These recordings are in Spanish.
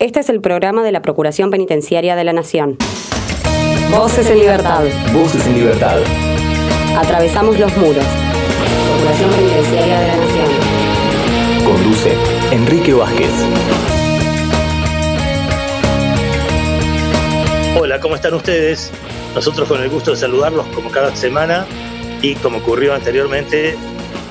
Este es el programa de la Procuración Penitenciaria de la Nación. Voces en libertad. Voces en libertad. Atravesamos los muros. Procuración Penitenciaria de la Nación. Conduce Enrique Vázquez. Hola, ¿cómo están ustedes? Nosotros con el gusto de saludarlos como cada semana y como ocurrió anteriormente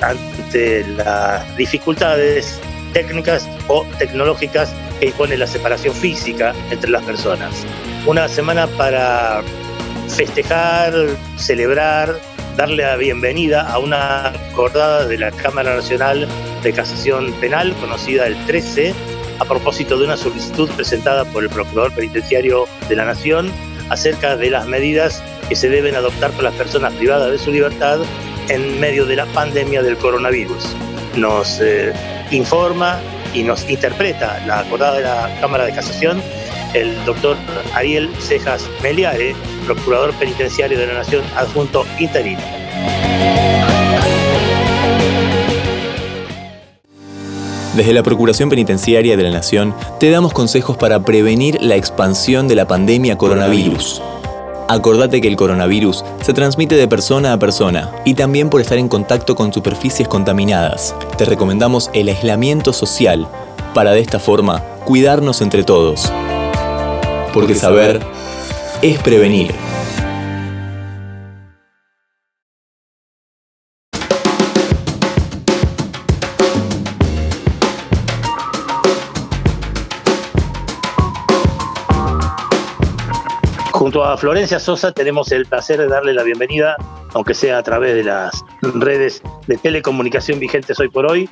ante las dificultades técnicas o tecnológicas que impone la separación física entre las personas. Una semana para festejar, celebrar, darle la bienvenida a una acordada de la Cámara Nacional de Casación Penal, conocida el 13, a propósito de una solicitud presentada por el Procurador Penitenciario de la Nación acerca de las medidas que se deben adoptar por las personas privadas de su libertad en medio de la pandemia del coronavirus. Nos eh, informa y nos interpreta la acordada de la Cámara de Casación el doctor Ariel Cejas Meliare, procurador penitenciario de la Nación adjunto interino. Desde la Procuración Penitenciaria de la Nación te damos consejos para prevenir la expansión de la pandemia coronavirus. Acordate que el coronavirus se transmite de persona a persona y también por estar en contacto con superficies contaminadas. Te recomendamos el aislamiento social para de esta forma cuidarnos entre todos. Porque saber es prevenir. Junto a Florencia Sosa tenemos el placer de darle la bienvenida, aunque sea a través de las redes de telecomunicación vigentes hoy por hoy,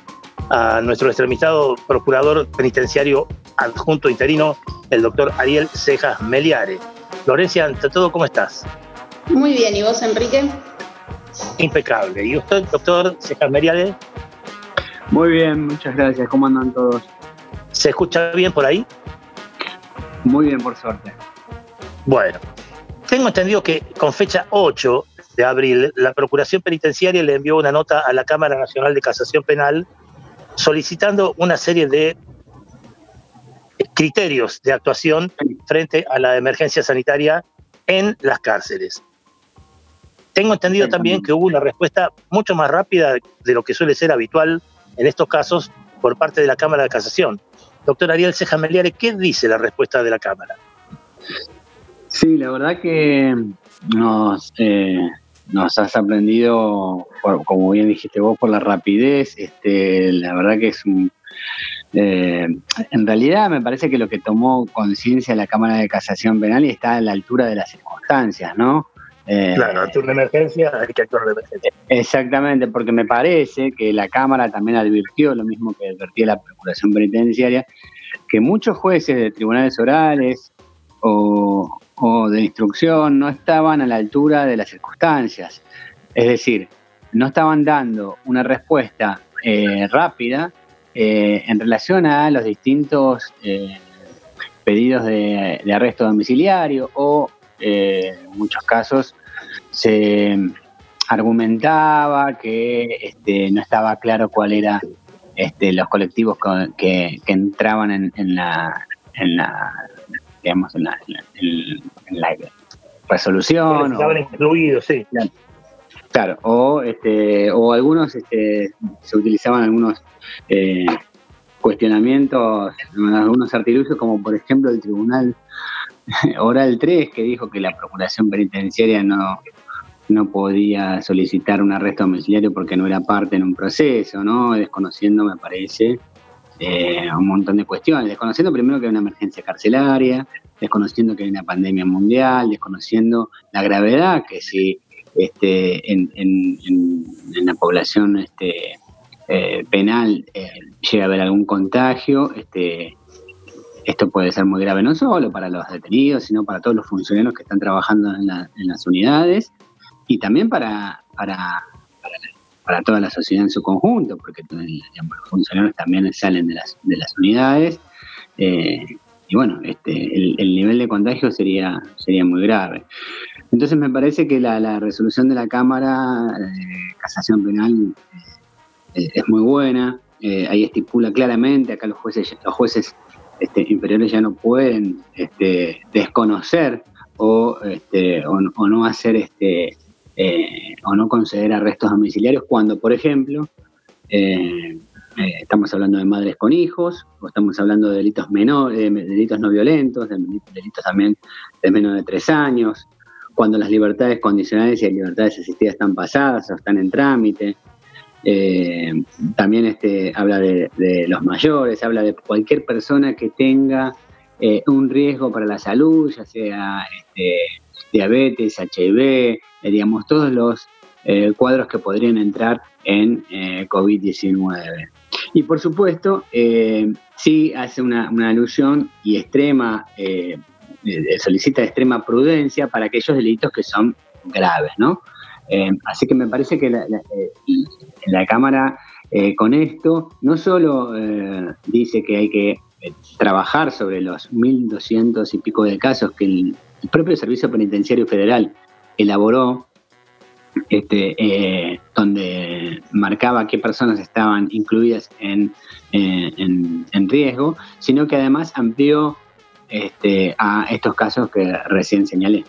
a nuestro extremistado procurador penitenciario adjunto interino, el doctor Ariel Cejas Meliare. Florencia, ante todo, ¿cómo estás? Muy bien, ¿y vos, Enrique? Impecable. ¿Y usted, doctor Cejas Meliare? Muy bien, muchas gracias. ¿Cómo andan todos? ¿Se escucha bien por ahí? Muy bien, por suerte. Bueno, tengo entendido que con fecha 8 de abril, la Procuración Penitenciaria le envió una nota a la Cámara Nacional de Casación Penal solicitando una serie de criterios de actuación frente a la emergencia sanitaria en las cárceles. Tengo entendido también que hubo una respuesta mucho más rápida de lo que suele ser habitual en estos casos por parte de la Cámara de Casación. Doctor Ariel Ceja Meliare, ¿qué dice la respuesta de la Cámara? Sí, la verdad que nos, eh, nos has aprendido, como bien dijiste vos, por la rapidez. Este, la verdad que es un... Eh, en realidad me parece que lo que tomó conciencia la Cámara de Casación Penal y está a la altura de las circunstancias, ¿no? Eh, claro, ante una emergencia hay que actuar de emergencia. Exactamente, porque me parece que la Cámara también advirtió, lo mismo que advertía la Procuración Penitenciaria, que muchos jueces de tribunales orales o, o de instrucción no estaban a la altura de las circunstancias. Es decir, no estaban dando una respuesta eh, rápida eh, en relación a los distintos eh, pedidos de, arresto domiciliario o en muchos casos se argumentaba que este, no estaba claro cuál era este, los colectivos que, entraban en, la, en la digamos, en la, resolución. estaban incluidos, sí. Claro, o, este, o algunos, este, se utilizaban algunos eh, cuestionamientos, algunos artilugios, como por ejemplo el Tribunal Oral 3, que dijo que la Procuración Penitenciaria no, no podía solicitar un arresto domiciliario porque no era parte en un proceso, ¿no? Desconociendo, me parece, eh, un montón de cuestiones, desconociendo primero que hay una emergencia carcelaria, desconociendo que hay una pandemia mundial, desconociendo la gravedad que si este, en, la población este, eh, penal eh, llega a haber algún contagio, este, esto puede ser muy grave no solo para los detenidos, sino para todos los funcionarios que están trabajando en, las unidades y también para, para para toda la sociedad en su conjunto, porque los funcionarios también salen de las, de las unidades. Eh, y bueno, este, el, nivel de contagio sería, sería muy grave. Entonces me parece que la, resolución de la Cámara de Casación Penal eh, es muy buena. Eh, ahí estipula claramente, acá los jueces, los jueces este, inferiores ya no pueden este, desconocer o, este, o, no hacer este, eh, o no conceder arrestos domiciliarios cuando, por ejemplo, eh, eh, estamos hablando de madres con hijos, o estamos hablando de delitos menores, delitos no violentos, de delitos también de menos de tres años, cuando las libertades condicionales y las libertades asistidas están pasadas o están en trámite. Eh, también este, habla de, los mayores, habla de cualquier persona que tenga eh, un riesgo para la salud, ya sea este, diabetes, HIV, digamos, todos los cuadros que podrían entrar en COVID-19. Y por supuesto, eh, sí hace una, alusión y extrema, eh, eh, solicita extrema prudencia para aquellos delitos que son graves, ¿no? así que me parece que la, la Cámara con esto no solo dice que hay que trabajar sobre los 1.200 y pico de casos que el propio Servicio Penitenciario Federal elaboró este, eh, donde marcaba qué personas estaban incluidas en, eh, en, riesgo, sino que además amplió este, a estos casos que recién señalé.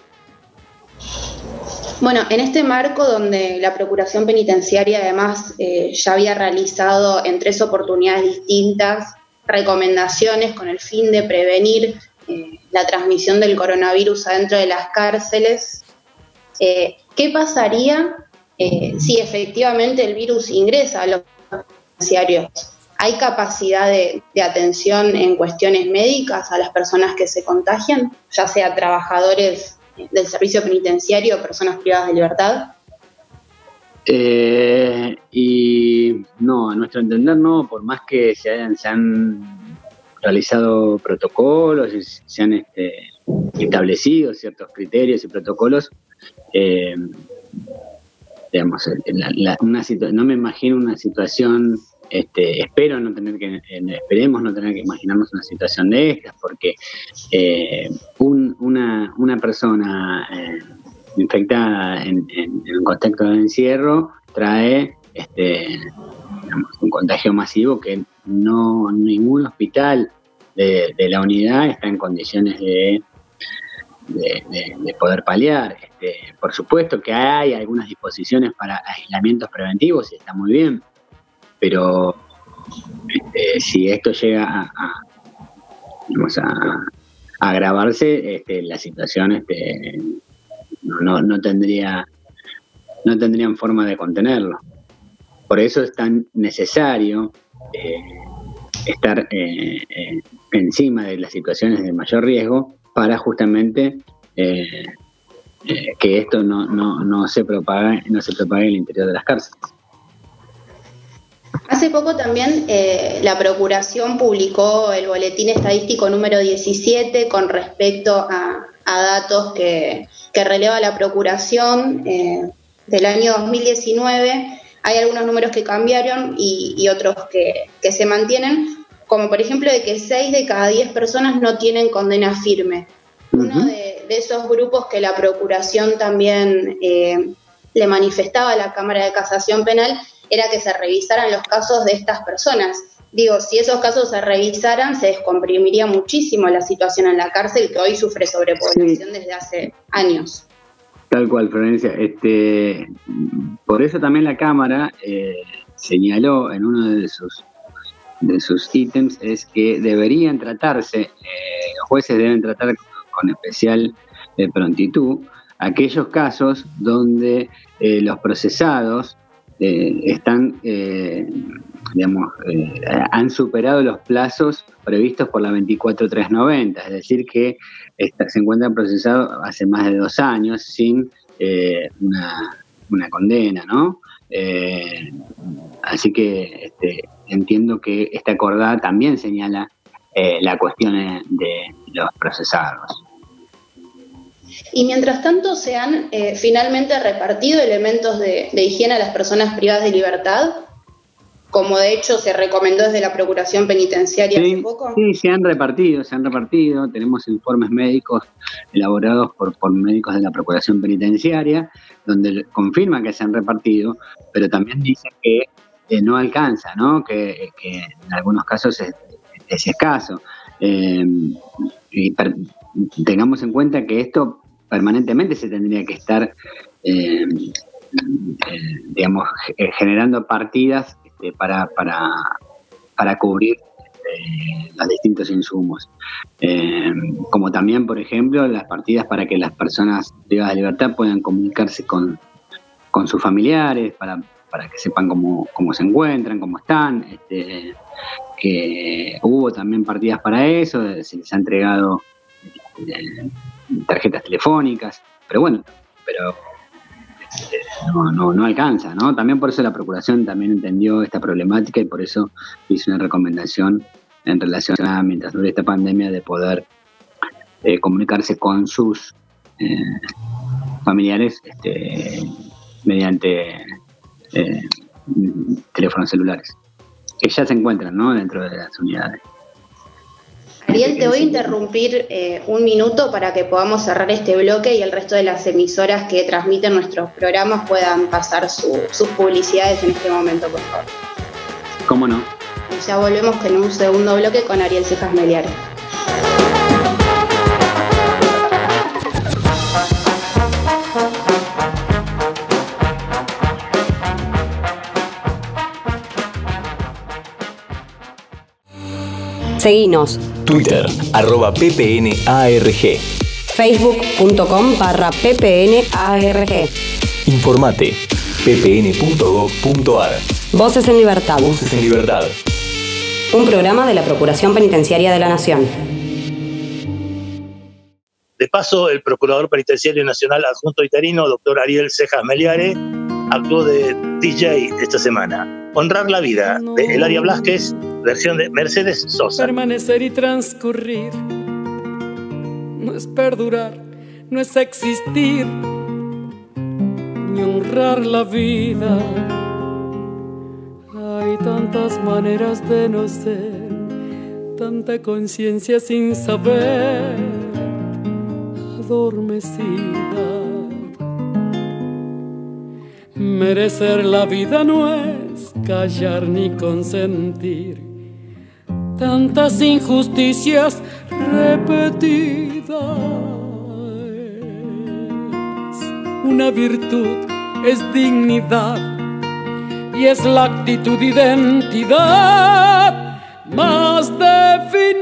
Bueno, en este marco donde la Procuración Penitenciaria además eh, ya había realizado en tres oportunidades distintas recomendaciones con el fin de prevenir la transmisión del coronavirus adentro de las cárceles, eh, ¿Qué pasaría eh, si efectivamente el virus ingresa a los penitenciarios? ¿Hay capacidad de, atención en cuestiones médicas a las personas que se contagian, ya sea trabajadores del servicio penitenciario o personas privadas de libertad? Eh, y no, a nuestro entender no, por más que se, hayan, se han realizado protocolos, se han este, establecido ciertos criterios y protocolos, eh, digamos, una no me imagino una situación, este, espero no tener que, esperemos no tener que imaginarnos una situación de estas, porque eh, una, una persona eh, infectada en, un contexto de encierro trae este, un contagio masivo que no ningún hospital de la unidad está en condiciones de de, poder paliar. Este, por supuesto que hay algunas disposiciones para aislamientos preventivos y está muy bien, pero este, si esto llega a, agravarse, este, la situación este, no, no, tendría no tendrían forma de contenerlo. Por eso es tan necesario eh, estar eh, eh, encima de las situaciones de mayor riesgo para justamente eh, eh, que esto no, no, no, se propague, no se propague en el interior de las cárceles. Hace poco también eh, la Procuración publicó el boletín estadístico número 17 con respecto a, datos que, releva la Procuración del año 2019. Hay algunos números que cambiaron y, otros que, que, se mantienen, como por ejemplo de que 6 de cada 10 personas no tienen condena firme. Uno de, esos grupos que la Procuración también eh, le manifestaba a la Cámara de Casación Penal era que se revisaran los casos de estas personas. Digo, si esos casos se revisaran, se descomprimiría muchísimo la situación en la cárcel que hoy sufre sobrepoblación desde hace años. Tal cual, Florencia. Este, por eso también la Cámara eh, señaló en uno de sus de sus ítems es que deberían tratarse, eh, los jueces deben tratar con especial eh, prontitud aquellos casos donde eh, los procesados eh, están, digamos, han superado los plazos previstos por la 24390, es decir, que se encuentran procesados hace más de dos años sin una, condena, ¿no? así que este, entiendo que esta acordada también señala la cuestión de los procesados. Y mientras tanto se han eh, finalmente repartido elementos de, higiene a las personas privadas de libertad, como de hecho se recomendó desde la Procuración Penitenciaria sí, hace poco. Sí, se han repartido, se han repartido. Tenemos informes médicos elaborados por, médicos de la Procuración Penitenciaria, donde confirman que se han repartido, pero también dicen que no alcanza, ¿no? Que, en algunos casos es, es escaso. eh, y tengamos en cuenta que esto permanentemente se tendría que estar, eh, digamos, generando partidas este, para, para, para cubrir los distintos insumos. como también, por ejemplo, las partidas para que las personas privadas de libertad puedan comunicarse con, con sus familiares, para para que sepan cómo, se encuentran, cómo están. Este, que hubo también partidas para eso, se les ha entregado eh, tarjetas telefónicas, pero bueno, pero este, no, no, alcanza, ¿no? También por eso la Procuración también entendió esta problemática y por eso hizo una recomendación en relación a, mientras dure esta pandemia, de poder eh, comunicarse con sus eh, familiares este, mediante eh, teléfonos celulares, que ya se encuentran ¿no? dentro de las unidades. Ariel, te voy a interrumpir eh, un minuto para que podamos cerrar este bloque y el resto de las emisoras que transmiten nuestros programas puedan pasar sus publicidades en este momento, por favor. ¿Cómo no? Ya volvemos con un segundo bloque con Ariel Cejas Meliares. Seguinos. Twitter, arroba ppnarg. Facebook.com barra ppnarg. Informate, ppn.gov.ar. Voces en Libertad. Voces en Libertad. Un programa de la Procuración Penitenciaria de la Nación. De paso, el Procurador Penitenciario Nacional Adjunto Interino, doctor Ariel Cejas Meliare, actuó de DJ esta semana. Honrar la vida, de Elaria Blasquez, versión de Mercedes Sosa. Permanecer y transcurrir no es perdurar, no es existir, ni honrar la vida. Hay tantas maneras de no ser, tanta conciencia sin saber, adormecida. Merecer la vida no es callar ni consentir tantas injusticias repetidas. Una virtud es dignidad y es la actitud identidad más definida.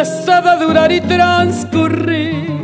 Esa de durar y transcurrir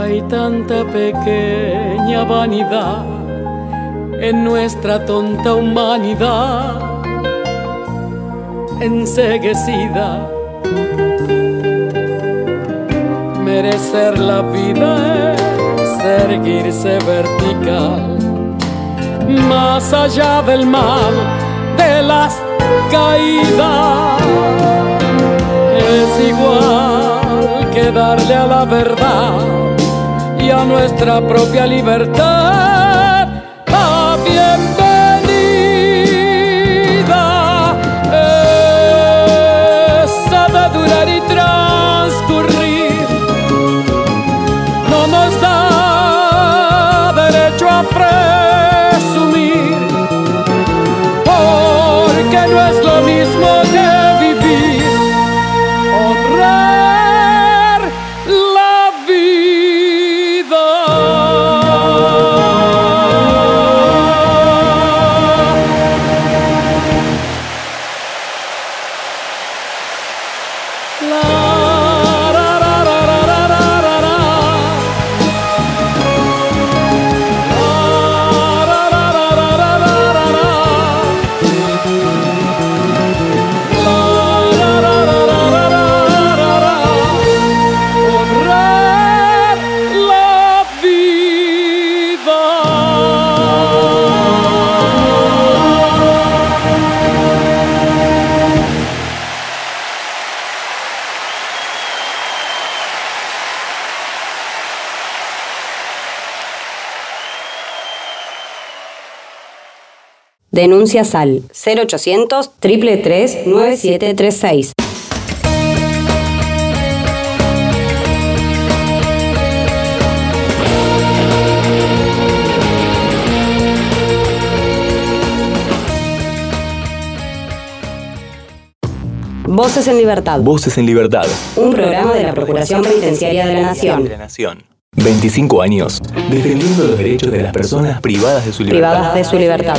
Hay tanta pequeña vanidad en nuestra tonta humanidad enseguecida. Merecer la vida es erguirse vertical, más allá del mal, de las caídas. Es igual que darle a la verdad y a nuestra propia libertad Denuncias al 0800 333 9736. Voces en Libertad. Voces en Libertad. Un programa de la Procuración Penitenciaria de la Nación. De la Nación. 25 años defendiendo los derechos de las personas privadas de su libertad. Privadas de su libertad.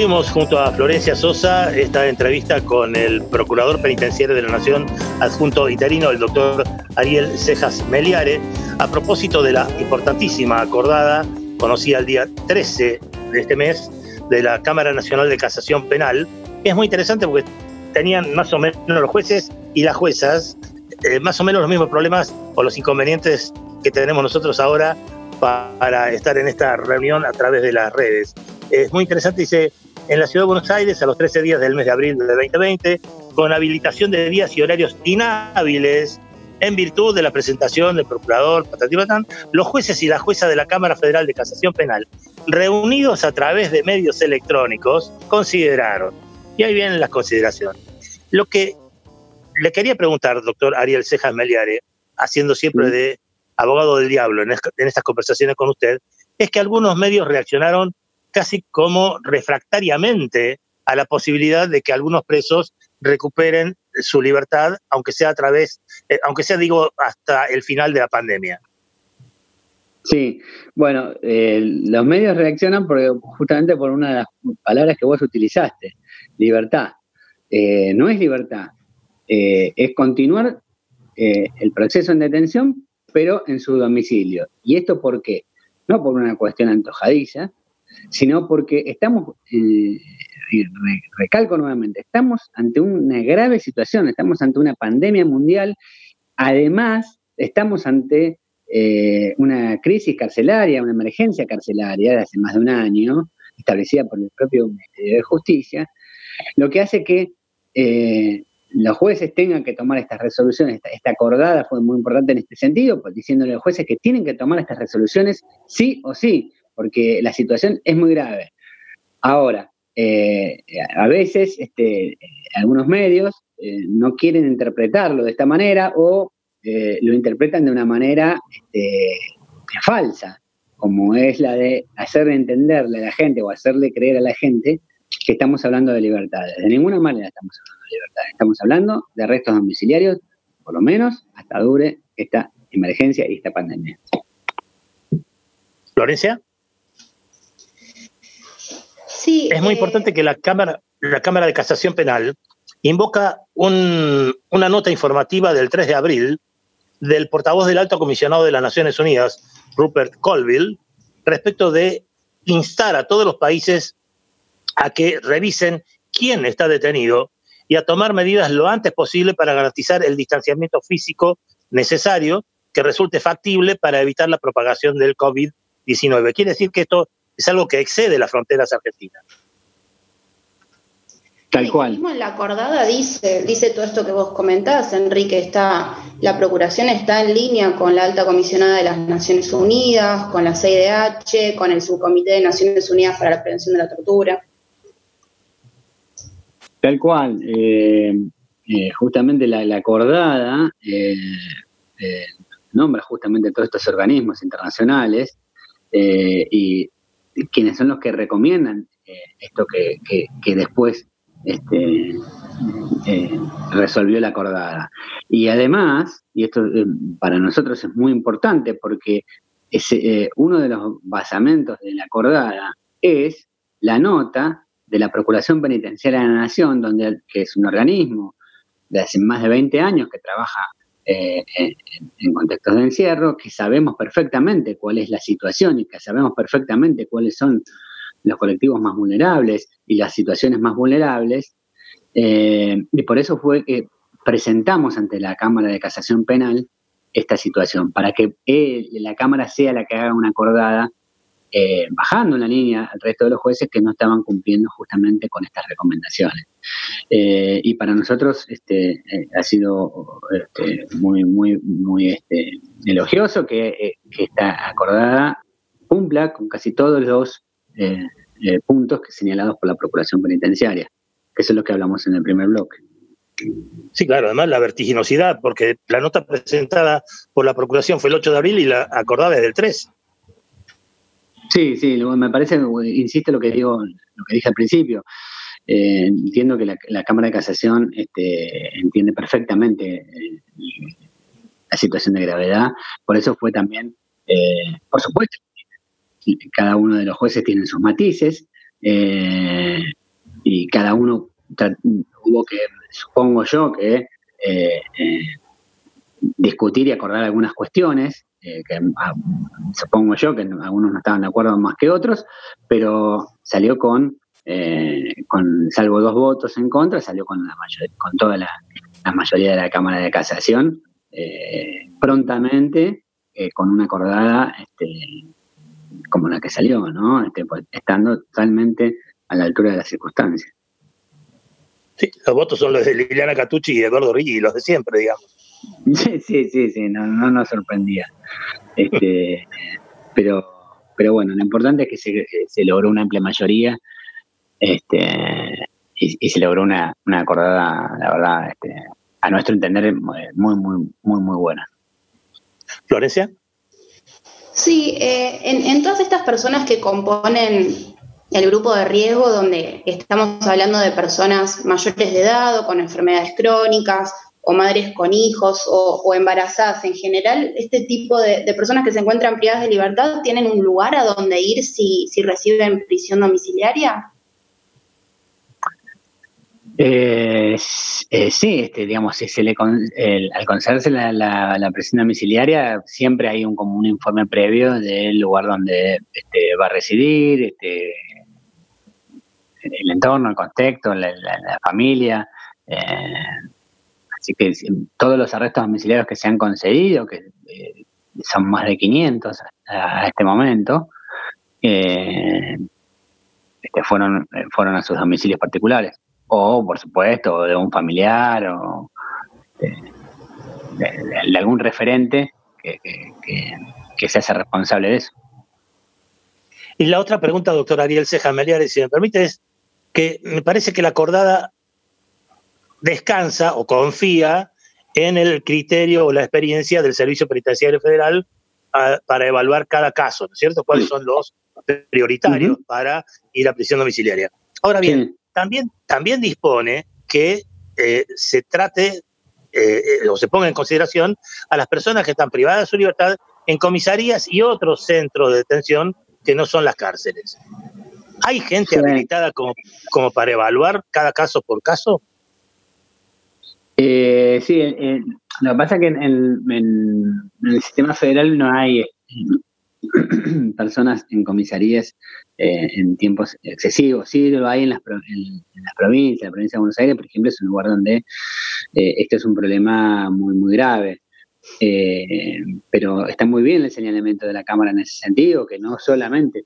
Seguimos junto a Florencia Sosa esta entrevista con el Procurador Penitenciario de la Nación adjunto interino, el doctor Ariel Cejas Meliare, a propósito de la importantísima acordada conocida el día 13 de este mes de la Cámara Nacional de Casación Penal, es muy interesante porque tenían más o menos los jueces y las juezas eh, más o menos los mismos problemas o los inconvenientes que tenemos nosotros ahora para estar en esta reunión a través de las redes. Es muy interesante, dice, en la Ciudad de Buenos Aires a los 13 días del mes de abril de 2020, con habilitación de días y horarios inhábiles, en virtud de la presentación del procurador Patán, los jueces y la jueza de la Cámara Federal de Casación Penal, reunidos a través de medios electrónicos, consideraron, y ahí vienen las consideraciones, lo que le quería preguntar, doctor Ariel Cejas Meliare, haciendo siempre de abogado del diablo en estas conversaciones con usted, es que algunos medios reaccionaron casi como refractariamente a la posibilidad de que algunos presos recuperen su libertad, aunque sea a través, eh, aunque sea, digo, hasta el final de la pandemia. Sí, bueno, eh, los medios reaccionan porque, justamente por una de las palabras que vos utilizaste, libertad. Eh, no es libertad, es continuar el proceso en detención, pero en su domicilio. ¿Y esto por qué? No por una cuestión antojadiza, sino porque estamos, eh, recalco nuevamente, estamos ante una grave situación, estamos ante una pandemia mundial, además estamos ante eh, una crisis carcelaria, una emergencia carcelaria de hace más de un año, establecida por el propio Ministerio de Justicia, lo que hace que eh, los jueces tengan que tomar estas resoluciones, esta, acordada fue muy importante en este sentido, pues diciéndole a los jueces que tienen que tomar estas resoluciones sí o sí, porque la situación es muy grave. Ahora, eh, a veces este, algunos medios eh, no quieren interpretarlo de esta manera o eh, lo interpretan de una manera este, falsa, como es la de hacerle entenderle a la gente o hacerle creer a la gente que estamos hablando de libertades. De ninguna manera estamos hablando de libertades, estamos hablando de arrestos domiciliarios, por lo menos hasta dure esta emergencia y esta pandemia. Florencia es muy eh, importante que la Cámara, la Cámara de Casación Penal invoca una nota informativa del 3 de abril del portavoz del Alto Comisionado de las Naciones Unidas, Rupert Colville, respecto de instar a todos los países a que revisen quién está detenido y a tomar medidas lo antes posible para garantizar el distanciamiento físico necesario que resulte factible para evitar la propagación del COVID-19. Quiere decir que esto es algo que excede las fronteras argentinas. Tal cual. Mismo en la acordada dice, dice todo esto que vos comentás, Enrique, está, la procuración está en línea con la alta comisionada de las Naciones Unidas, con la CIDH, con el subcomité de Naciones Unidas para la Prevención de la Tortura. Tal cual. Eh, eh, justamente la, acordada eh, nombra justamente todos estos organismos internacionales y quienes son los que recomiendan eh, esto que, después este, eh, resolvió la acordada. Y además, y esto eh, para nosotros es muy importante porque es, uno de los basamentos de la acordada es la nota de la Procuración Penitenciaria de la Nación, donde, que es un organismo de hace más de 20 años que trabaja eh, en, contextos de encierro, que sabemos perfectamente cuál es la situación y que sabemos perfectamente cuáles son los colectivos más vulnerables y las situaciones más vulnerables. Eh, y por eso fue que presentamos ante la Cámara de Casación Penal esta situación, para que la Cámara sea la que haga una acordada eh, bajando la línea al resto de los jueces que no estaban cumpliendo justamente con estas recomendaciones. Eh, y para nosotros este, eh, ha sido este, muy, muy, muy este, elogioso que, esta acordada cumpla con casi todos los puntos que señalados por la Procuración Penitenciaria, que eso es lo que hablamos en el primer bloque. Sí, claro, además la vertiginosidad, porque la nota presentada por la Procuración fue el 8 de abril y la acordada es del 3. Sí, sí, me parece, insisto lo que digo, lo que dije al principio. Eh, entiendo que la, Cámara de Casación este, entiende perfectamente eh, la situación de gravedad, por eso fue también, eh, por supuesto, cada uno de los jueces tiene sus matices y cada uno hubo que, supongo yo, que discutir y acordar algunas cuestiones eh, que ah, supongo yo que algunos no estaban de acuerdo más que otros, pero salió con, eh, con salvo dos votos en contra, salió con, la con toda la, mayoría de la Cámara de Casación eh, prontamente con una acordada este, como la que salió, ¿no? Este, pues, estando totalmente a la altura de las circunstancias. Sí, los votos son los de Liliana Catucci y Eduardo Riggi, los de siempre, digamos. Sí, sí, sí, no, no nos sorprendía. Este, pero, pero bueno, lo importante es que se, logró una amplia mayoría este, y, se logró una, una acordada, la verdad, este, a nuestro entender, muy, muy, muy, muy buena. Florencia. Sí, eh, en, en todas estas personas que componen el grupo de riesgo, donde estamos hablando de personas mayores de edad o con enfermedades crónicas, o madres con hijos o, embarazadas en general, este tipo de, personas que se encuentran privadas de libertad tienen un lugar a donde ir si, reciben prisión domiciliaria? Eh, eh, sí, este, digamos, si se le al concederse la, prisión domiciliaria, siempre hay un, como un informe previo del lugar donde este, va a residir, este, el entorno, el contexto, la, familia. Eh, Así que todos los arrestos domiciliarios que se han concedido, que eh, son más de 500 a, este momento, eh, este, fueron, eh, fueron a sus domicilios particulares. O, por supuesto, de un familiar o de, algún referente que, que, se hace responsable de eso. Y la otra pregunta, doctor Ariel Ceja Meliares, si me permite, es que me parece que la acordada descansa o confía en el criterio o la experiencia del Servicio Penitenciario Federal para evaluar cada caso, ¿no es cierto? ¿Cuáles son los prioritarios para ir a prisión domiciliaria? Ahora bien, también, también dispone que eh, se trate eh, eh, o se ponga en consideración a las personas que están privadas de su libertad en comisarías y otros centros de detención que no son las cárceles. ¿Hay gente habilitada como, como para evaluar cada caso por caso? Eh, sí, lo que pasa es que en, el sistema federal no hay eh, personas en comisarías eh, en tiempos excesivos. Sí lo hay en las, en, las provincias, la provincia de Buenos Aires, por ejemplo, es un lugar donde este es un problema muy, muy grave. pero está muy bien el señalamiento de la Cámara en ese sentido, que no solamente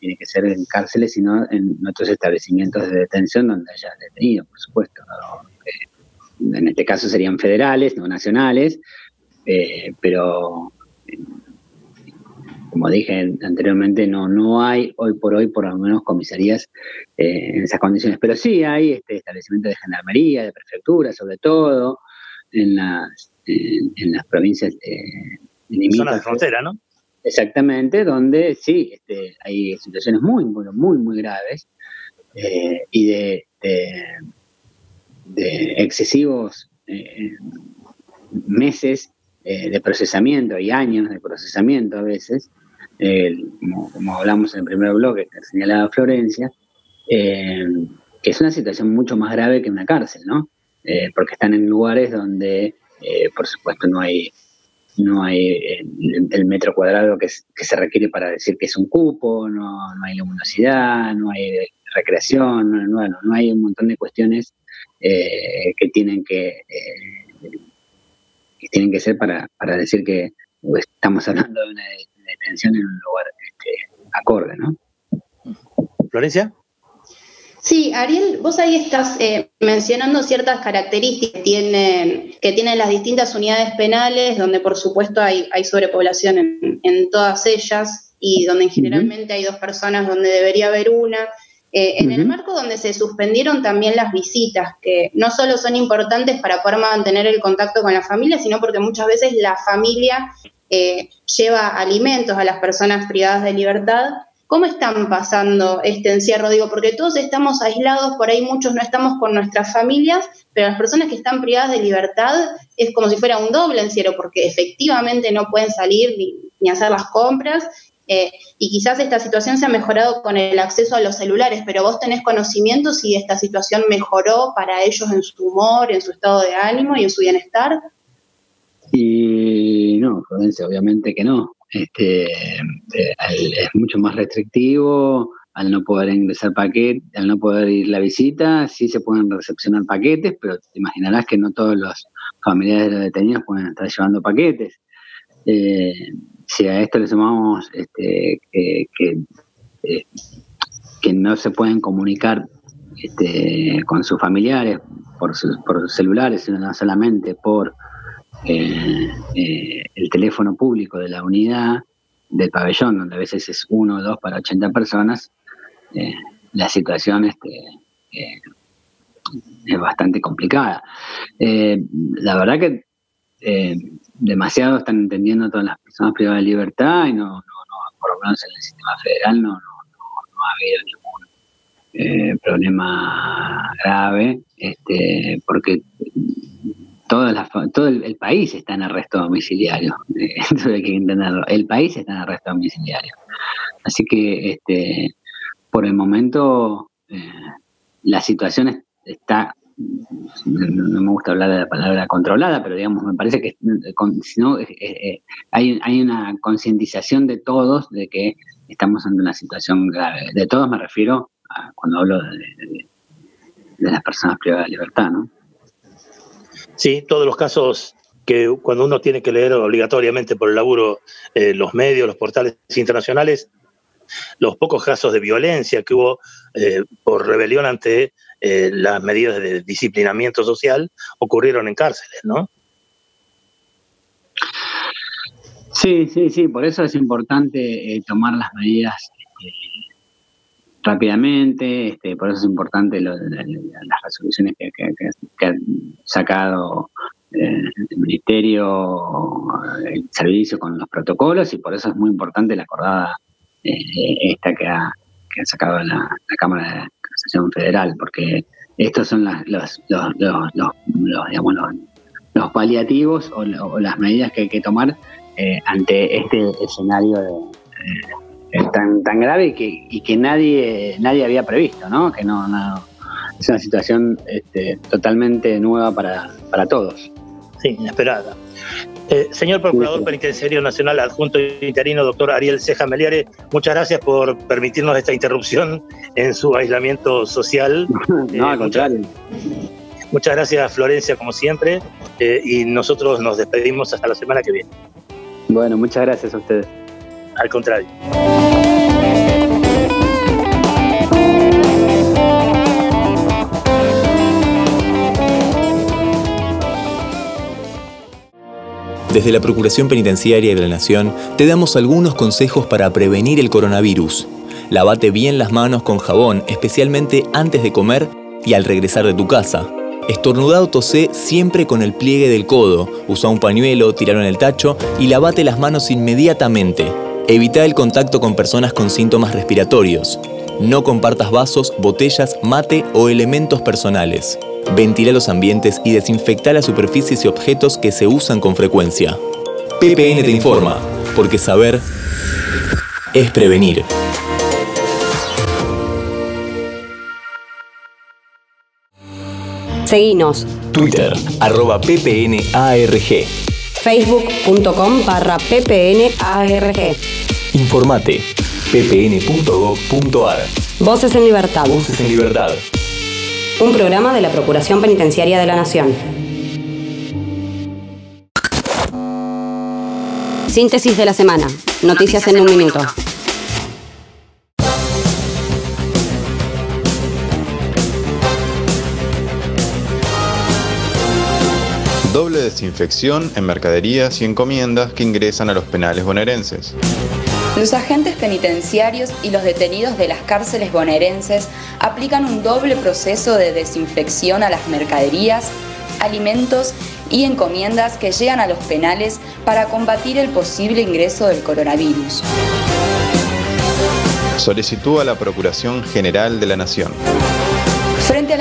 tiene que ser en cárceles, sino en otros establecimientos de detención donde haya detenido, por supuesto en este caso serían federales, no nacionales, eh, pero como dije anteriormente, no, no hay hoy por hoy por lo menos comisarías eh, en esas condiciones, pero sí hay este establecimiento de gendarmería, de prefectura, sobre todo en las, en, las provincias eh, zonas de frontera, ¿no? Exactamente, donde sí, este, hay situaciones muy, muy, muy, muy graves y de de excesivos eh, meses eh, de procesamiento y años de procesamiento a veces, como, hablamos en el primer bloque que señalaba Florencia, eh, que es una situación mucho más grave que una cárcel, ¿no? porque están en lugares donde, por supuesto, no hay no hay el, metro cuadrado que, se requiere para decir que es un cupo, no, hay luminosidad, no hay recreación, no, no, hay un montón de cuestiones que tienen que, tienen que ser para, para decir que estamos hablando de una detención en un lugar este, acorde, ¿no? Florencia. Sí, Ariel, vos ahí estás eh, mencionando ciertas características que tienen, que tienen las distintas unidades penales, donde por supuesto hay, hay sobrepoblación en, todas ellas y donde generalmente hay dos personas donde debería haber una. Eh, en el marco donde se suspendieron también las visitas, que no solo son importantes para poder mantener el contacto con la familia, sino porque muchas veces la familia eh, lleva alimentos a las personas privadas de libertad ¿Cómo están pasando este encierro? Digo, porque todos estamos aislados, por ahí muchos no estamos con nuestras familias, pero las personas que están privadas de libertad es como si fuera un doble encierro, porque efectivamente no pueden salir ni, hacer las compras. Eh, y quizás esta situación se ha mejorado con el acceso a los celulares, pero vos tenés conocimiento si esta situación mejoró para ellos en su humor, en su estado de ánimo y en su bienestar. Y no, obviamente que no este, eh, es mucho más restrictivo, al no poder ingresar paquetes, al no poder ir la visita, sí se pueden recepcionar paquetes, pero te imaginarás que no todos los familiares de los detenidos pueden estar llevando paquetes. Eh, si a esto le sumamos este, que, eh, que, no se pueden comunicar este, con sus familiares por sus, por celulares, sino no solamente por eh, eh, el teléfono público de la unidad del pabellón, donde a veces es uno o dos para 80 personas, la situación este, es bastante complicada. la verdad que demasiado están entendiendo todas las personas privadas de libertad y no, no, no por lo menos en el sistema federal no, no, no ha habido ningún problema grave, este, porque todo el, país está en arresto domiciliario. Eso hay que entenderlo. El país está en arresto domiciliario. Así que este, por el momento eh, la situación está, no me gusta hablar de la palabra controlada, pero digamos, me parece que eh, eh, hay, hay una concientización de todos de que estamos ante una situación grave. De todos me refiero a cuando hablo de, las personas privadas de libertad, ¿no? Sí, todos los casos que cuando uno tiene que leer obligatoriamente por el laburo eh, los medios, los portales internacionales, los pocos casos de violencia que hubo eh, por rebelión ante eh, las medidas de disciplinamiento social ocurrieron en cárceles, ¿no? Sí, sí, sí, por eso es importante tomar las medidas rápidamente, este, por eso es importante las resoluciones que, que, ha sacado eh, el Ministerio, el servicio con los protocolos y por eso es muy importante la acordada eh, esta que ha, que ha sacado la, Cámara Federal, porque estos son las, los, los, los, digamos, los, paliativos o, las medidas que hay que tomar eh, ante este escenario de tan, tan grave y que, y que nadie, nadie había previsto, ¿no? Que no, es una situación este, totalmente nueva para, para todos. Sí, inesperada. Eh, señor Procurador Penitenciario Nacional Adjunto Interino, doctor Ariel Ceja Meliare, muchas gracias por permitirnos esta interrupción en su aislamiento social. no, al eh, contrario. Muchas, gracias, Florencia, como siempre, eh, y nosotros nos despedimos hasta la semana que viene. Bueno, muchas gracias a ustedes. Al contrario. Desde la Procuración Penitenciaria de la Nación te damos algunos consejos para prevenir el coronavirus. Lavate bien las manos con jabón, especialmente antes de comer y al regresar de tu casa. Estornudado tosé siempre con el pliegue del codo. Usa un pañuelo, tiralo en el tacho y lavate las manos inmediatamente. Evita el contacto con personas con síntomas respiratorios. No compartas vasos, botellas, mate o elementos personales. Ventila los ambientes y desinfecta las superficies y objetos que se usan con frecuencia. PPN te informa, porque saber es prevenir. Seguinos. Twitter, arroba ppnarg. Facebook.com barra ppnarg. Informate, ppn.gov.ar. Voces en Libertad. Voces en Libertad. Un programa de la Procuración Penitenciaria de la Nación. Síntesis de la semana. Noticias en un minuto. Doble desinfección en mercaderías y encomiendas que ingresan a los penales bonaerenses. Los agentes penitenciarios y los detenidos de las cárceles bonaerenses aplican un doble proceso de desinfección a las mercaderías, alimentos y encomiendas que llegan a los penales para combatir el posible ingreso del coronavirus. Solicitud a la Procuración General de la Nación.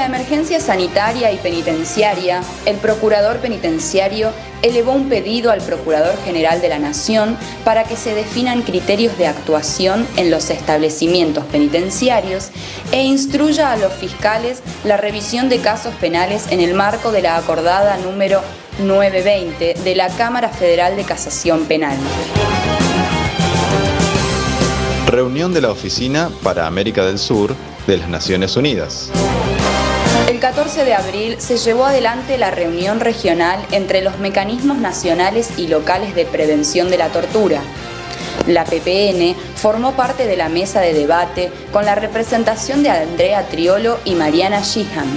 La emergencia sanitaria y penitenciaria, el procurador penitenciario elevó un pedido al Procurador General de la Nación para que se definan criterios de actuación en los establecimientos penitenciarios e instruya a los fiscales la revisión de casos penales en el marco de la acordada número 920 de la Cámara Federal de Casación Penal. Reunión de la Oficina para América del Sur de las Naciones Unidas. El 14 de abril se llevó adelante la reunión regional entre los mecanismos nacionales y locales de prevención de la tortura. La PPN formó parte de la mesa de debate con la representación de Andrea Triolo y Mariana Sheehan.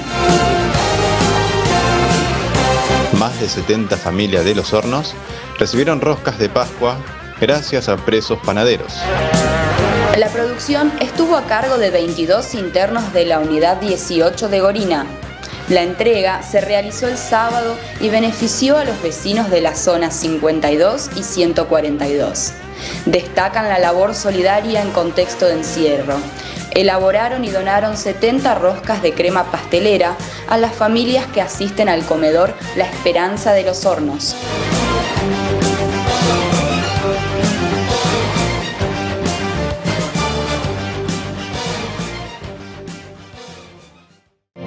Más de 70 familias de Los Hornos recibieron roscas de Pascua gracias a presos panaderos. La producción estuvo a cargo de 22 internos de la Unidad 18 de Gorina. La entrega se realizó el sábado y benefició a los vecinos de las zonas 52 y 142. Destacan la labor solidaria en contexto de encierro. Elaboraron y donaron 70 roscas de crema pastelera a las familias que asisten al comedor La Esperanza de los Hornos.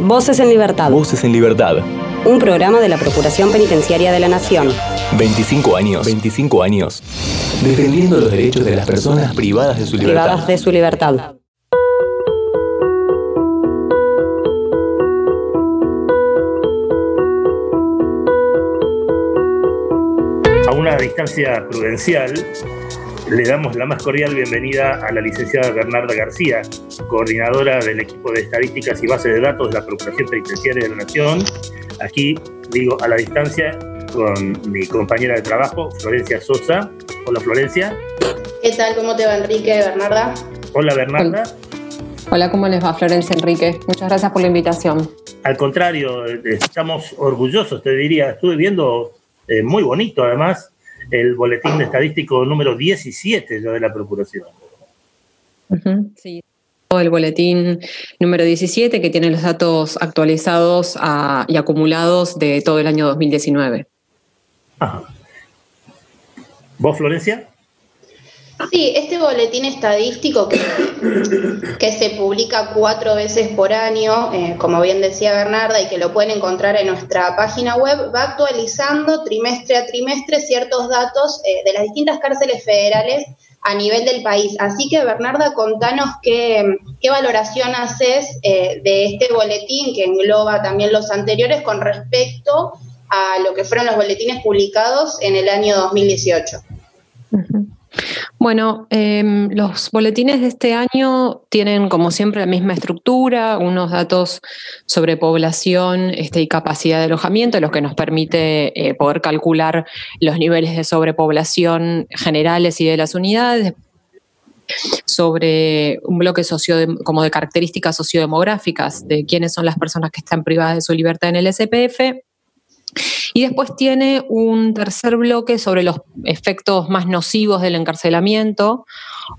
Voces en Libertad. Voces en Libertad. Un programa de la Procuración Penitenciaria de la Nación. 25 años. 25 años. Defendiendo los derechos de las personas privadas de su libertad. Privadas de su libertad. A una distancia prudencial, le damos la más cordial bienvenida a la licenciada Bernarda García, coordinadora del equipo de estadísticas y bases de datos de la Procuración Penitenciaria de la Nación. Aquí, digo, a la distancia, con mi compañera de trabajo, Florencia Sosa. Hola, Florencia. ¿Qué tal? ¿Cómo te va, Enrique, Bernarda? Hola, Bernarda. Hola, ¿cómo les va, Florencia Enrique? Muchas gracias por la invitación. Al contrario, estamos orgullosos, te diría. Estuve viendo, eh, muy bonito además, el boletín estadístico número 17 de la Procuración. Sí, el boletín número 17 que tiene los datos actualizados a, y acumulados de todo el año 2019. Ajá. ¿Vos, Florencia? Sí, este boletín estadístico que, se publica cuatro veces por año, eh, como bien decía Bernarda, y que lo pueden encontrar en nuestra página web, va actualizando trimestre a trimestre ciertos datos eh, de las distintas cárceles federales a nivel del país. Así que, Bernarda, contanos qué, qué valoración haces eh, de este boletín que engloba también los anteriores con respecto a lo que fueron los boletines publicados en el año 2018. Bueno, eh, los boletines de este año tienen, como siempre, la misma estructura, unos datos sobre población este, y capacidad de alojamiento, lo que nos permite eh, poder calcular los niveles de sobrepoblación generales y de las unidades, sobre un bloque socio como de características sociodemográficas de quiénes son las personas que están privadas de su libertad en el SPF y después tiene un tercer bloque sobre los efectos más nocivos del encarcelamiento,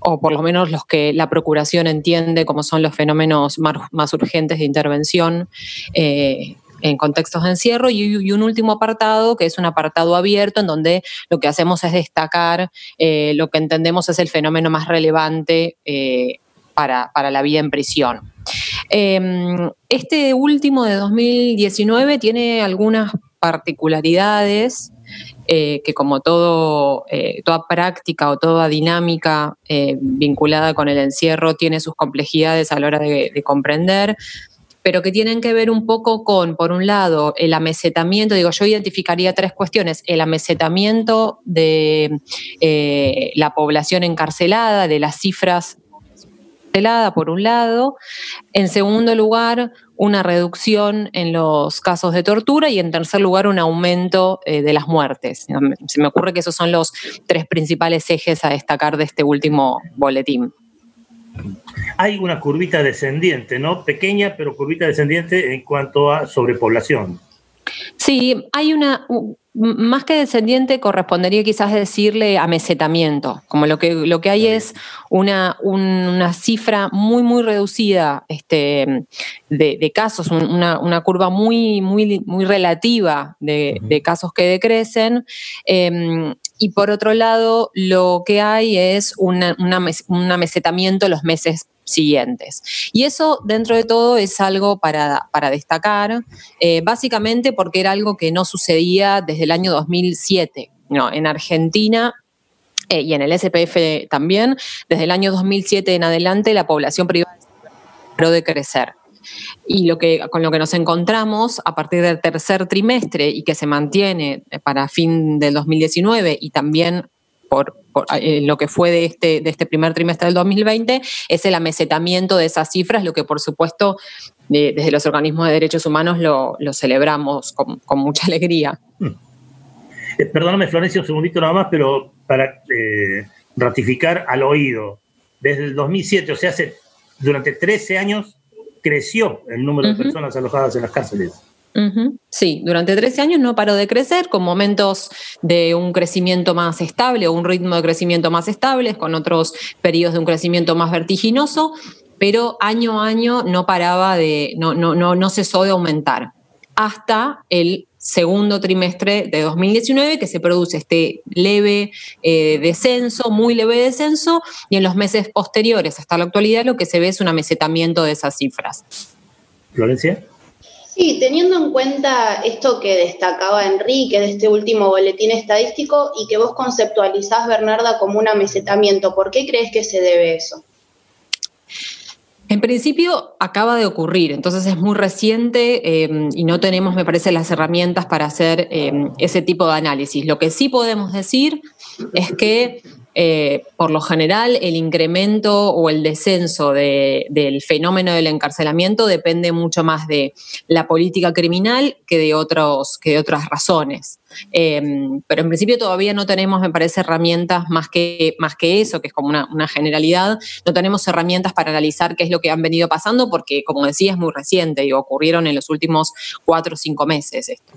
o por lo menos los que la Procuración entiende como son los fenómenos más, urgentes de intervención. Eh, en contextos de encierro y, un último apartado que es un apartado abierto en donde lo que hacemos es destacar eh, lo que entendemos es el fenómeno más relevante eh, para, la vida en prisión. Em, este último de 2019 tiene algunas particularidades eh, que como todo, eh, toda práctica o toda dinámica eh, vinculada con el encierro tiene sus complejidades a la hora de, comprender pero que tienen que ver un poco con, por un lado, el amesetamiento, digo, yo identificaría tres cuestiones, el amesetamiento de la población encarcelada, de las cifras por un lado. En segundo lugar, una reducción en los casos de tortura y en tercer lugar, un aumento eh, de las muertes. Se me ocurre que esos son los tres principales ejes a destacar de este último boletín. Hay una curvita descendiente, ¿no? Pequeña, pero curvita descendiente en cuanto a sobrepoblación. Sí, hay una, más que descendiente correspondería quizás decirle amesetamiento, como lo que, lo que hay es una, una cifra muy, muy reducida este, de, casos, una, curva muy, muy, muy relativa de, casos que decrecen. Em, y por otro lado, lo que hay es un amesetamiento los meses siguientes. Y eso, dentro de todo, es algo para, destacar, eh, básicamente porque era algo que no sucedía desde el año 2007. No, en Argentina eh, y en el SPF también, desde el año 2007 en adelante, la población privada paró de crecer. Y lo que, con lo que nos encontramos a partir del tercer trimestre y que se mantiene para fin del 2019 y también por, eh, lo que fue de este, de este primer trimestre del 2020 es el amesetamiento de esas cifras, lo que por supuesto desde los organismos de derechos humanos lo, celebramos con, mucha alegría. Hmm. Eh, perdóname, Florencia, un segundito nada más, pero para eh, ratificar al oído, desde el 2007, o sea, hace, durante 13 años, creció el número de personas alojadas en las cárceles. Sí, durante 13 años no paró de crecer, con momentos de un crecimiento más estable o un ritmo de crecimiento más estable, con otros periodos de un crecimiento más vertiginoso, pero año a año no paraba de, no, no, no, no cesó de aumentar, hasta el segundo trimestre de 2019 que se produce este leve eh, descenso, muy leve descenso, y en los meses posteriores hasta la actualidad lo que se ve es un amesetamiento de esas cifras. Florencia. Sí, teniendo en cuenta esto que destacaba Enrique de este último boletín estadístico y que vos conceptualizás, Bernarda, como un amesetamiento, ¿por qué crees que se debe eso? En principio acaba de ocurrir, entonces es muy reciente em, y no tenemos, me parece, las herramientas para hacer em, ese tipo de análisis. Lo que sí podemos decir es que eh, por lo general el incremento o el descenso del fenómeno del encarcelamiento depende mucho más de la política criminal que de, otros, que de otras razones. Em, pero en principio todavía no tenemos, me parece, herramientas más que, más que eso, que es como una, una, generalidad. No tenemos herramientas para analizar qué es lo que han venido pasando porque, como decía, es muy reciente y ocurrieron en los últimos cuatro o cinco meses esto.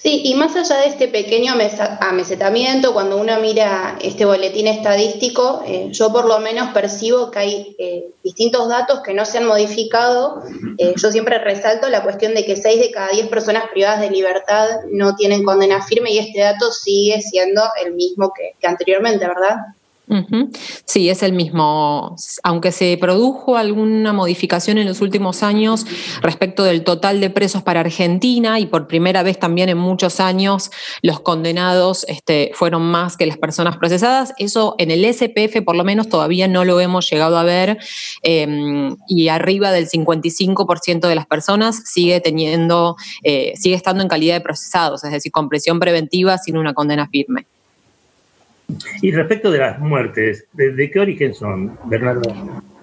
Sí, y más allá de este pequeño amesetamiento, cuando uno mira este boletín estadístico, eh, yo por lo menos percibo que hay eh, distintos datos que no se han modificado. Eh, yo siempre resalto la cuestión de que 6 de cada 10 personas privadas de libertad no tienen condena firme y este dato sigue siendo el mismo que anteriormente, ¿verdad? Sí, es el mismo. Aunque se produjo alguna modificación en los últimos años respecto del total de presos para Argentina y por primera vez también en muchos años los condenados este, fueron más que las personas procesadas, eso en el SPF por lo menos todavía no lo hemos llegado a ver em, y arriba del 55% de las personas sigue teniendo, eh, sigue estando en calidad de procesados, es decir, con presión preventiva sin una condena firme. Y respecto de las muertes, ¿de, qué origen son, Bernardo?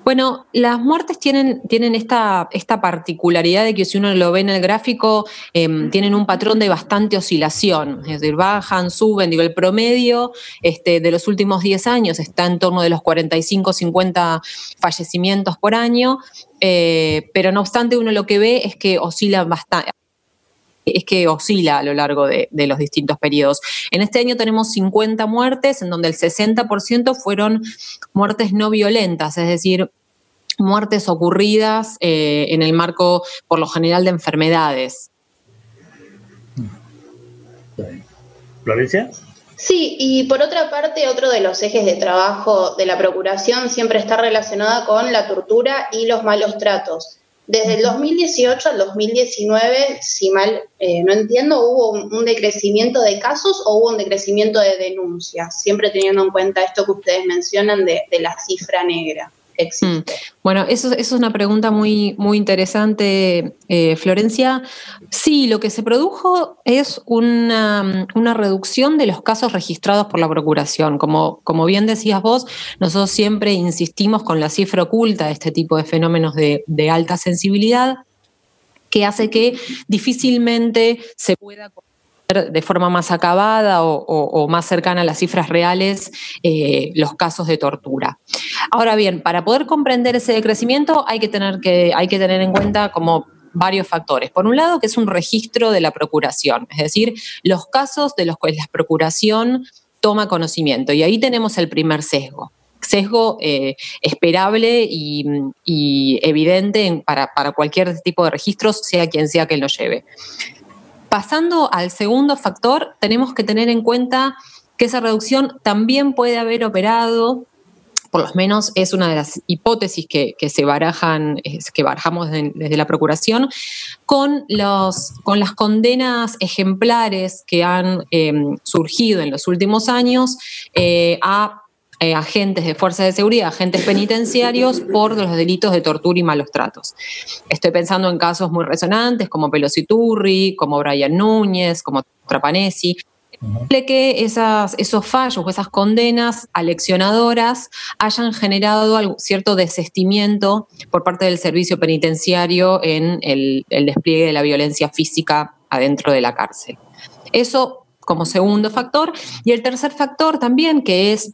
Bueno, las muertes tienen, tienen esta, esta, particularidad de que si uno lo ve en el gráfico, em, tienen un patrón de bastante oscilación, es decir, bajan, suben, digo, el promedio este, de los últimos 10 años está en torno de los 45, 50 fallecimientos por año, eh, pero no obstante uno lo que ve es que oscilan bastante es que oscila a lo largo de, los distintos periodos. En este año tenemos 50 muertes, en donde el 60% fueron muertes no violentas, es decir, muertes ocurridas eh, en el marco, por lo general, de enfermedades. ¿Florencia? Sí, y por otra parte, otro de los ejes de trabajo de la Procuración siempre está relacionada con la tortura y los malos tratos. Desde el 2018 al 2019, si mal eh, no entiendo, hubo un, decrecimiento de casos o hubo un decrecimiento de denuncias, siempre teniendo en cuenta esto que ustedes mencionan de la cifra negra. Mm. Bueno, eso, es una pregunta muy, muy interesante, eh, Florencia. Sí, lo que se produjo es una, reducción de los casos registrados por la Procuración. Como, como bien decías vos, nosotros siempre insistimos con la cifra oculta de este tipo de fenómenos de, de alta sensibilidad que hace que difícilmente se pueda de forma más acabada o, más cercana a las cifras reales eh, los casos de tortura. Ahora bien, para poder comprender ese decrecimiento hay que tener, que, hay que tener en cuenta como varios factores. Por un lado, que es un registro de la procuración, es decir, los casos de los cuales la procuración toma conocimiento. Y ahí tenemos el primer sesgo sesgo eh, esperable y, evidente para, para, cualquier tipo de registros, sea quien sea que lo lleve. Pasando al segundo factor, tenemos que tener en cuenta que esa reducción también puede haber operado por lo menos es una de las hipótesis que, se barajan, que barajamos desde la Procuración, con, los, con las condenas ejemplares que han em, surgido en los últimos años eh, a eh, agentes de fuerza de seguridad, agentes penitenciarios por los delitos de tortura y malos tratos. Estoy pensando en casos muy resonantes como Pelositurri, como Brian Núñez, como Trapanesi, que esas, esos fallos o esas condenas aleccionadoras hayan generado cierto desestimiento por parte del servicio penitenciario en el, el despliegue de la violencia física adentro de la cárcel. Eso como segundo factor. Y el tercer factor también, que es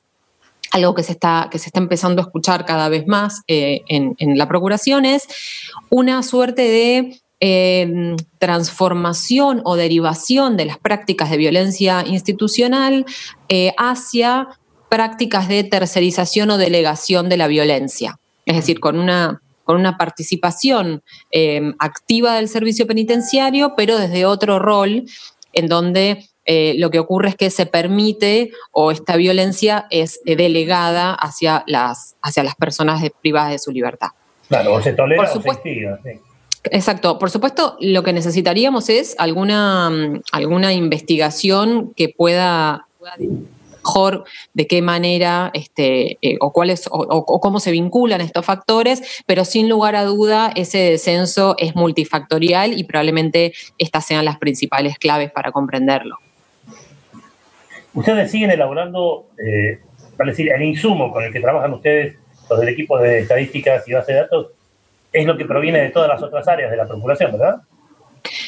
algo que se está, que se está empezando a escuchar cada vez más eh, en, la Procuración, es una suerte de eh, transformación o derivación de las prácticas de violencia institucional eh, hacia prácticas de tercerización o delegación de la violencia. Es decir, con una, con una participación activa del servicio penitenciario, pero desde otro rol en donde eh, lo que ocurre es que se permite o esta violencia es delegada hacia las, hacia las personas privadas de su libertad. Claro, o se tolera o se Exacto. Por supuesto, lo que necesitaríamos es alguna, mm, alguna investigación que pueda, pueda mejor de qué manera este, eh, o, cuáles, o, cómo se vinculan estos factores, pero sin lugar a duda ese descenso es multifactorial y probablemente estas sean las principales claves para comprenderlo. Ustedes siguen elaborando, eh, para decir, el insumo con el que trabajan ustedes, los del equipo de estadísticas y base de datos, es lo que proviene de todas las otras áreas de la Procuración, ¿verdad?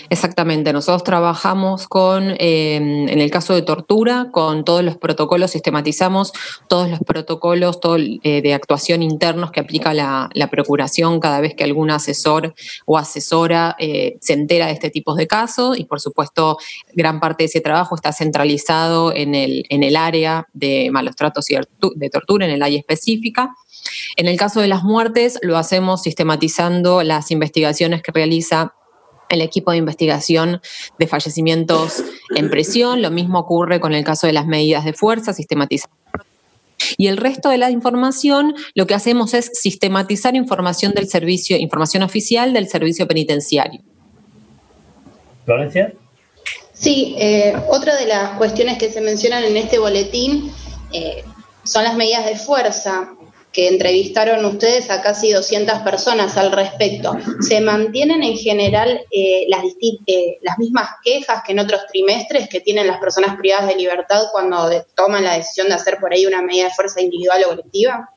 Exactamente, nosotros trabajamos con, em, en el caso de tortura, con todos los protocolos, sistematizamos todos los protocolos eh, de actuación internos que aplica la, Procuración cada vez que algún asesor o asesora eh, se entera de este tipo de casos y por supuesto gran parte de ese trabajo está centralizado en el, en el área de malos tratos y de tortura, en el área específica. En el caso de las muertes lo hacemos sistematizando las investigaciones que realiza el equipo de investigación de fallecimientos en prisión. Lo mismo ocurre con el caso de las medidas de fuerza, sistematizar. Y el resto de la información, lo que hacemos es sistematizar información del servicio, información oficial del servicio penitenciario. Florencia. Sí, eh, otra de las cuestiones que se mencionan en este boletín eh, son las medidas de fuerza que entrevistaron ustedes a casi 200 personas al respecto. ¿Se mantienen en general eh, las, eh, las mismas quejas que en otros trimestres que tienen las personas privadas de libertad cuando toman la decisión de hacer por ahí una medida de fuerza individual o colectiva?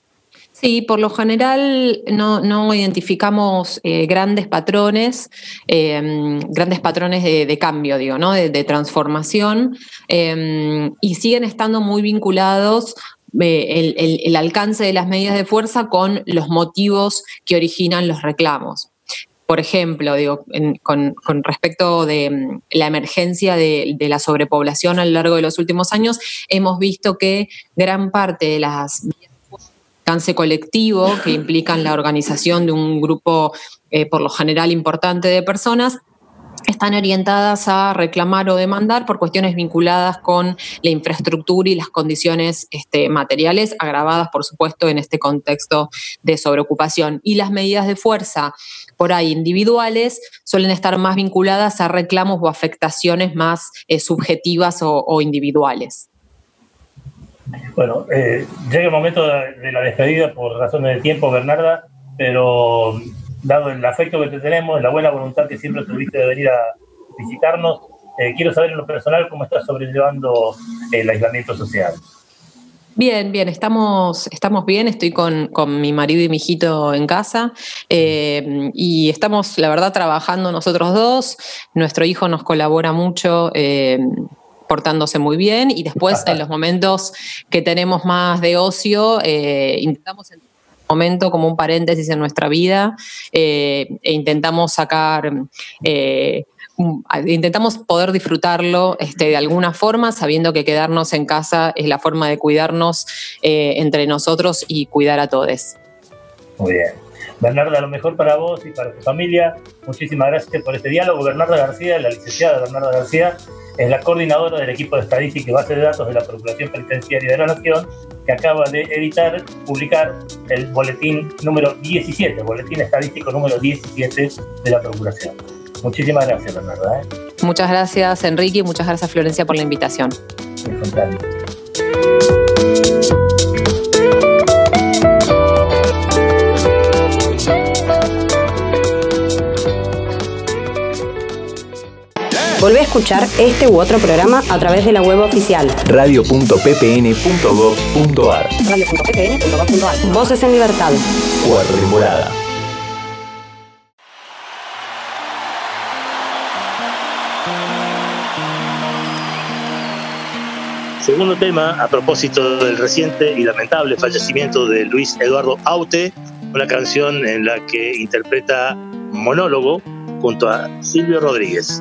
Sí, por lo general no, identificamos eh, grandes patrones, grandes patrones de, cambio, digo, ¿no? de, transformación, y siguen estando muy vinculados el, alcance de las medidas de fuerza con los motivos que originan los reclamos. Por ejemplo, digo, con, respecto de mm, la emergencia de, la sobrepoblación a lo largo de los últimos años, hemos visto que gran parte de las alcance colectivo que implican la organización de un grupo, eh, por lo general, importante de personas, están orientadas a reclamar o demandar por cuestiones vinculadas con la infraestructura y las condiciones este, materiales, agravadas, por supuesto, en este contexto de sobreocupación. Y las medidas de fuerza por ahí individuales suelen estar más vinculadas a reclamos o afectaciones más eh, subjetivas o, individuales. Bueno, eh, llega el momento de la despedida por razones de tiempo, Bernarda, pero dado el afecto que te tenemos, la buena voluntad que siempre tuviste de venir a visitarnos, eh, quiero saber en lo personal cómo estás sobrellevando el aislamiento social. Bien, bien, estamos, estamos bien, estoy con, mi marido y mi hijito en casa eh, y estamos, la verdad, trabajando nosotros dos. Nuestro hijo nos colabora mucho. Eh, portándose muy bien y después en los momentos que tenemos más de ocio intentamos momento como un paréntesis en nuestra vida eh, e intentamos sacar, eh, intentamos poder disfrutarlo este, de alguna forma, sabiendo que quedarnos en casa es la forma de cuidarnos eh, entre nosotros y cuidar a todos. Muy bien. Bernarda, lo mejor para vos y para tu familia. Muchísimas gracias por este diálogo. Bernarda García, la licenciada Bernarda García, es la coordinadora del equipo de estadística y base de datos de la Procuración Penitenciaria de la Nación, que acaba de editar, publicar el boletín número 17, el boletín estadístico número 17 de la Procuración. Muchísimas gracias, Bernarda. ¿eh? Muchas gracias, Enrique, y muchas gracias, Florencia, por la invitación. Volvé a escuchar este u otro programa a través de la web oficial radio.ppn.gov.ar radio.ppn.gov.ar Voces en Libertad. Cuarta temporada. Segundo tema, a propósito del reciente y lamentable fallecimiento de Luis Eduardo Aute, una canción en la que interpreta monólogo junto a Silvio Rodríguez.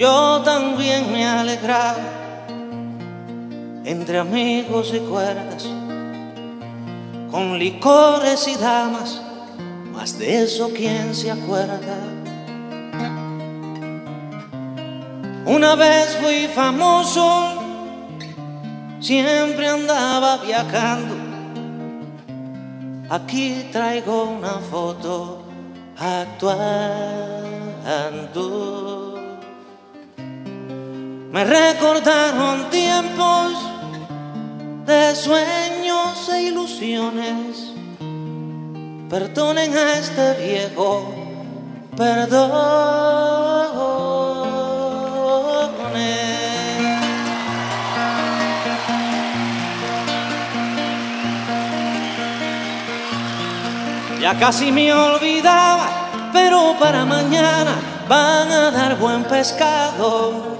yo también me alegraba entre amigos y cuerdas, con licores y damas, más de eso quién se acuerda. Una vez fui famoso, siempre andaba viajando. Aquí traigo una foto actuando. Me recordaron tiempos de sueños e ilusiones. Perdonen a este viejo, perdone. Ya casi me olvidaba, pero para mañana van a dar buen pescado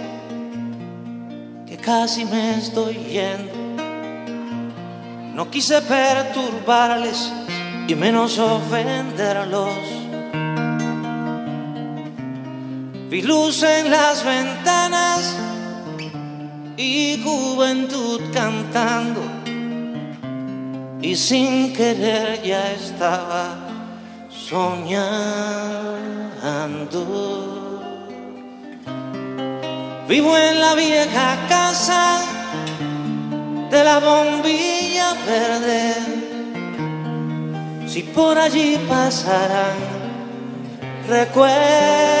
casi me estoy yendo. No quise perturbarles y menos ofenderlos. Vi luz en las ventanas y juventud cantando. Y sin querer ya estaba soñando. Vivo en la vieja casa de la bombilla verde. Si por allí pasarán recuerdos.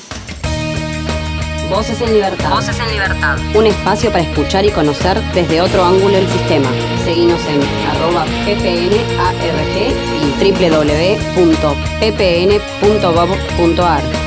Voces en Libertad. Voces en Libertad. Un espacio para escuchar y conocer desde otro ángulo el sistema. Seguimos en arroba ppnarg y www.ppn.gov.ar.